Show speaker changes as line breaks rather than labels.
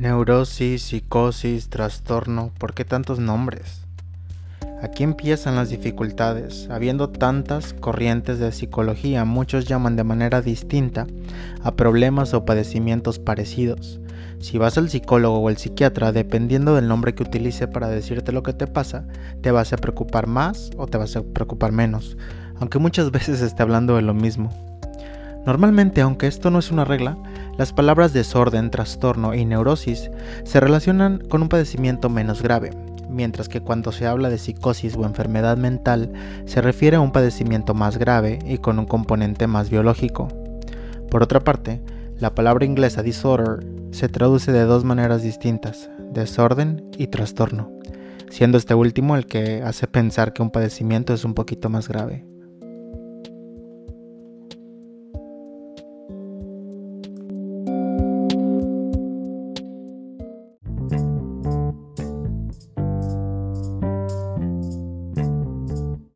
Neurosis, psicosis, trastorno, ¿por qué tantos nombres? Aquí empiezan las dificultades. Habiendo tantas corrientes de psicología, muchos llaman de manera distinta a problemas o padecimientos parecidos. Si vas al psicólogo o al psiquiatra, dependiendo del nombre que utilice para decirte lo que te pasa, te vas a preocupar más o te vas a preocupar menos, aunque muchas veces esté hablando de lo mismo. Normalmente, aunque esto no es una regla, las palabras desorden, trastorno y neurosis se relacionan con un padecimiento menos grave, mientras que cuando se habla de psicosis o enfermedad mental se refiere a un padecimiento más grave y con un componente más biológico. Por otra parte, la palabra inglesa disorder se traduce de dos maneras distintas, desorden y trastorno, siendo este último el que hace pensar que un padecimiento es un poquito más grave.